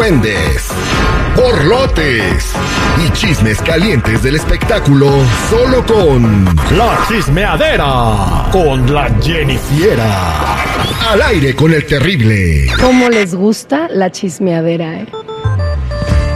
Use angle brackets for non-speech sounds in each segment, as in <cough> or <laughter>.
argüendes, borlotes y chismes calientes del espectáculo solo con La chismeadera con la Jennifiera. Al aire con el terrible. ¿Cómo les gusta la chismeadera, eh?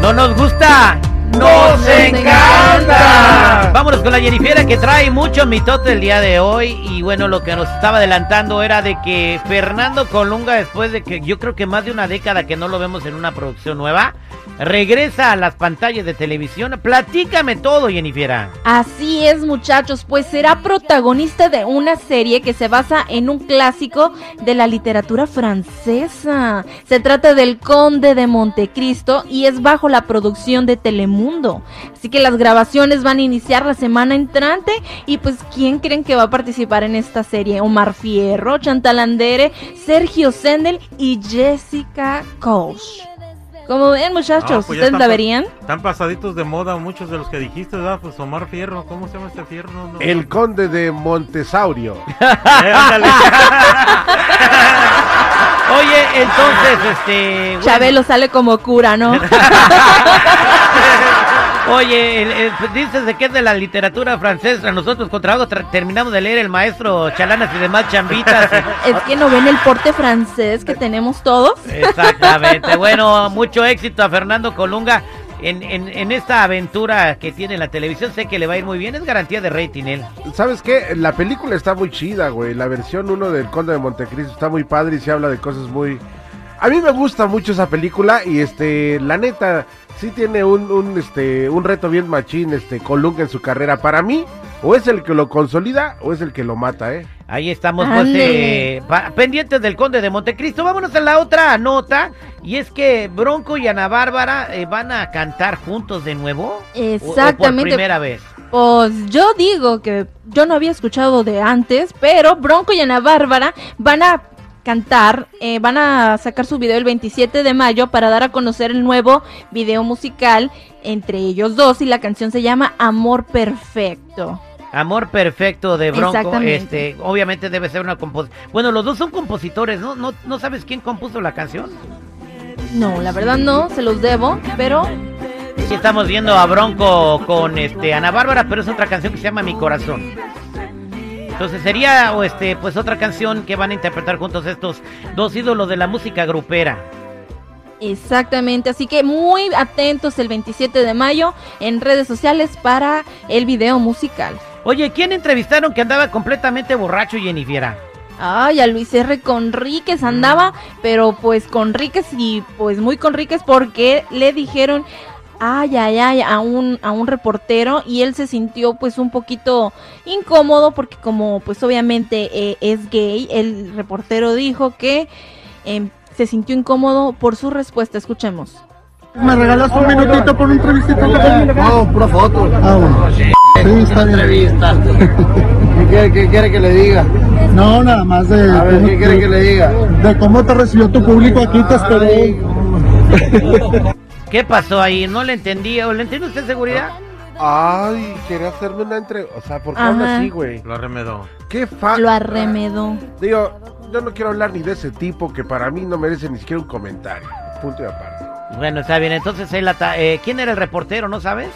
¡No nos gusta! ¡Nos encanta! Vámonos con la Jennifiera que trae mucho mitote el día de hoy. Y bueno, lo que nos estaba adelantando era de que Fernando Colunga, después de que yo creo que más de una década que no lo vemos en una producción nueva, regresa a las pantallas de televisión. Platícame todo, Jennifiera. Así es, muchachos, pues será protagonista de una serie que se basa en un clásico de la literatura francesa. Se trata del Conde de Montecristo y es bajo la producción de Telemundo. Así que las grabaciones van a iniciar la semana entrante y pues ¿quién creen que va a participar en esta serie? Omar Fierro, Chantal Andere, Sergio Sendel y Jessica Koch. Como ven, muchachos, Ah, pues ¿ustedes están la verían? Están pasaditos de moda muchos de los que dijiste, ¿verdad? Pues Omar Fierro, ¿cómo se llama este Fierro? No, El conde de Montesaurio. <laughs> Ándale. <laughs> Oye, entonces, este. bueno, Chabelo sale como cura, ¿no? <laughs> Oye, el- el- dices de que es de la literatura francesa. Nosotros con trabajo tra- terminamos de leer el maestro Chalanas y demás chambitas. <laughs> es que no ven el porte francés que tenemos todos. Exactamente. <laughs> Bueno, mucho éxito a Fernando Colunga en, en, en esta aventura que tiene en la televisión. Sé que le va a ir muy bien. Es garantía de rating él. ¿Sabes qué? La película está muy chida, güey. La versión 1 del conde de Montecristo está muy padre y se habla de cosas muy... A mí me gusta mucho esa película y este, la neta, sí tiene un, un, este, un reto bien machín, este, Colunga en su carrera. Para mí, o es el que lo consolida o es el que lo mata, ¿eh? Ahí estamos, pues, eh, pendientes del Conde de Montecristo. Vámonos a la otra nota. Y es que Bronco y Ana Bárbara eh, van a cantar juntos de nuevo. ¿O- o Exactamente. por primera vez. Pues yo digo que yo no había escuchado de antes, pero Bronco y Ana Bárbara van a cantar, eh, van a sacar su video el 27 de mayo para dar a conocer el nuevo video musical entre ellos dos y la canción se llama Amor Perfecto. Amor perfecto de Bronco. Este, obviamente debe ser una composición. Bueno, los dos son compositores, ¿no? ¿no? ¿No sabes quién compuso la canción? No, la verdad no, se los debo, pero Sí, estamos viendo a Bronco con este Ana Bárbara, pero es otra canción que se llama Mi Corazón. Entonces sería o este pues otra canción que van a interpretar juntos estos dos ídolos de la música grupera. exactamente, así que muy atentos el 27 de mayo en redes sociales para el video musical. Oye, ¿quién entrevistaron que andaba completamente borracho Jennifiera? Ay, a Luis R. Conríquez andaba, pero pues Conríquez y pues muy Conríquez porque le dijeron, ay, ay, ay, a un, a un reportero y él se sintió pues un poquito incómodo porque como pues obviamente eh, es gay, el reportero dijo que em, se sintió incómodo por su respuesta, escuchemos. ¿Me regalas un minutito por una entrevistita? No, pura foto. Ah, bueno. Sí, está bien. Entrevista. <laughs> ¿Qué, quiere que le diga? No, nada más de... A ver, ¿qué quiere que le diga? De cómo te recibió tu público aquí, te esperé. ¿Qué pasó ahí? No le entendí. ¿O le entiende usted seguridad? Ay, quería hacerme una entre... O sea, ¿por qué habla Ajá. así, güey? Lo arremedó. Qué fa... Lo arremedó. Digo, yo no quiero hablar ni de ese tipo que para mí no merece ni siquiera un comentario. Punto y aparte. Bueno, está bien. Entonces, él ata- eh, ¿quién era el reportero? ¿No sabes?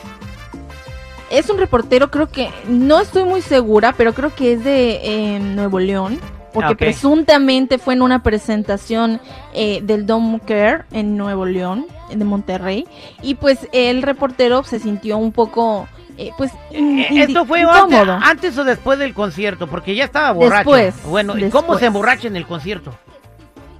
Es un reportero, creo que, no estoy muy segura, pero creo que es de eh, Nuevo León. Porque Ah, ok. presuntamente fue en una presentación eh, del Dome Care en Nuevo León, de Monterrey. Y pues el reportero se sintió un poco, eh, pues, Eh, ¿Esto fue antes, incómodo. antes o después del concierto? Porque ya estaba borracho. Después, Bueno, ¿y cómo después. se emborracha en el concierto?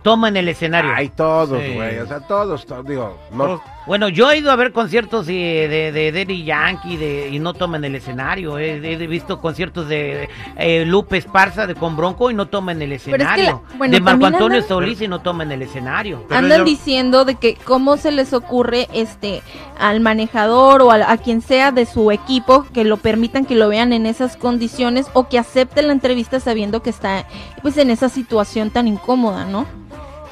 Toma en el escenario. Ay, todos, Sí. güey. O sea, todos, todos, digo, no. Bueno, yo he ido a ver conciertos de, de, de Daddy Yankee de, y no toman el escenario. He, he visto conciertos de eh, Lupe Esparza de con Bronco y no toman el es que escenario. la- bueno, de Marco Antonio andan- Solís y no toman el escenario. Andan yo- diciendo de que cómo se les ocurre este al manejador o a, a quien sea de su equipo que lo permitan que lo vean en esas condiciones o que acepten la entrevista sabiendo que está pues en esa situación tan incómoda, ¿no?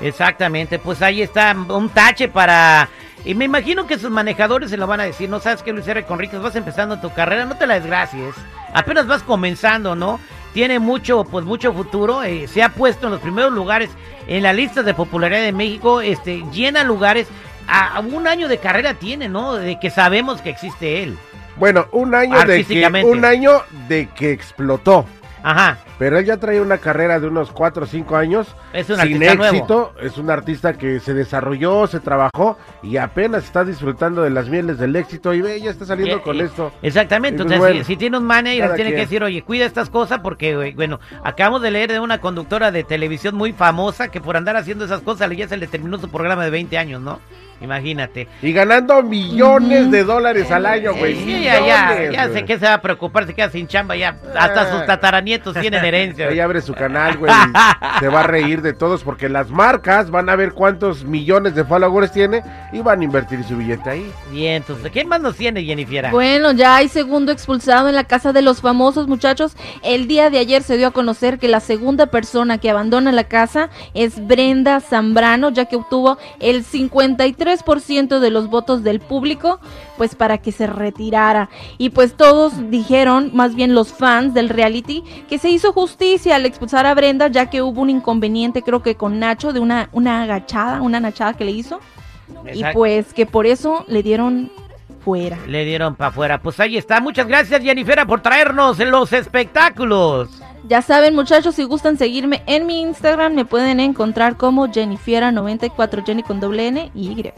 Exactamente, pues ahí está un tache para... Y me imagino que sus manejadores se lo van a decir, no sabes que Luis R. Conríquez, vas empezando tu carrera, no te la desgracies, apenas vas comenzando, ¿no? Tiene mucho, pues mucho futuro, eh, se ha puesto en los primeros lugares en la lista de popularidad de México, este, llena lugares, a, a un año de carrera tiene, ¿no? De que sabemos que existe él. Bueno, un año de que, un año de que explotó. Ajá. Pero él ya trae una carrera de unos 4 o 5 años Es un sin artista nuevo. éxito. Es un artista que se desarrolló, se trabajó y apenas está disfrutando de las mieles del éxito. Y ve, ya está saliendo Y- con y- esto. Exactamente, Y pues entonces bueno, si, si tiene un manager tiene que decir, oye, cuida estas cosas porque, bueno, acabamos de leer de una conductora de televisión muy famosa que por andar haciendo esas cosas ya se le terminó su programa de 20 años, ¿no? Imagínate. Y ganando millones de dólares al año, güey. Eh, sí, ya, ya, ya sé que se va a preocupar, se queda sin chamba, ya hasta sus tataranietos tienen herencia. Ella abre su canal, güey. y se va a reír de todos porque las marcas van a ver cuántos millones de followers tiene y van a invertir su billete ahí. Bien, entonces, ¿quién más nos tiene, Jennifer? Bueno, ya hay segundo expulsado en la casa de los famosos muchachos. El día de ayer se dio a conocer que la segunda persona que abandona la casa es Brenda Zambrano, ya que obtuvo el 53% de los votos del público, pues para que se retirara. Y pues todos dijeron, más bien los fans del reality, que se hizo justicia al expulsar a Brenda, ya que hubo un inconveniente, creo que con Nacho, de una, una agachada, una nachada que le hizo. Y pues que por eso le dieron fuera. Le dieron para afuera. Pues ahí está. Muchas gracias, Jennifer, por traernos los espectáculos. Ya saben, muchachos, si gustan seguirme en mi Instagram, me pueden encontrar como Jennifiera94, Jenny con doble N y Y.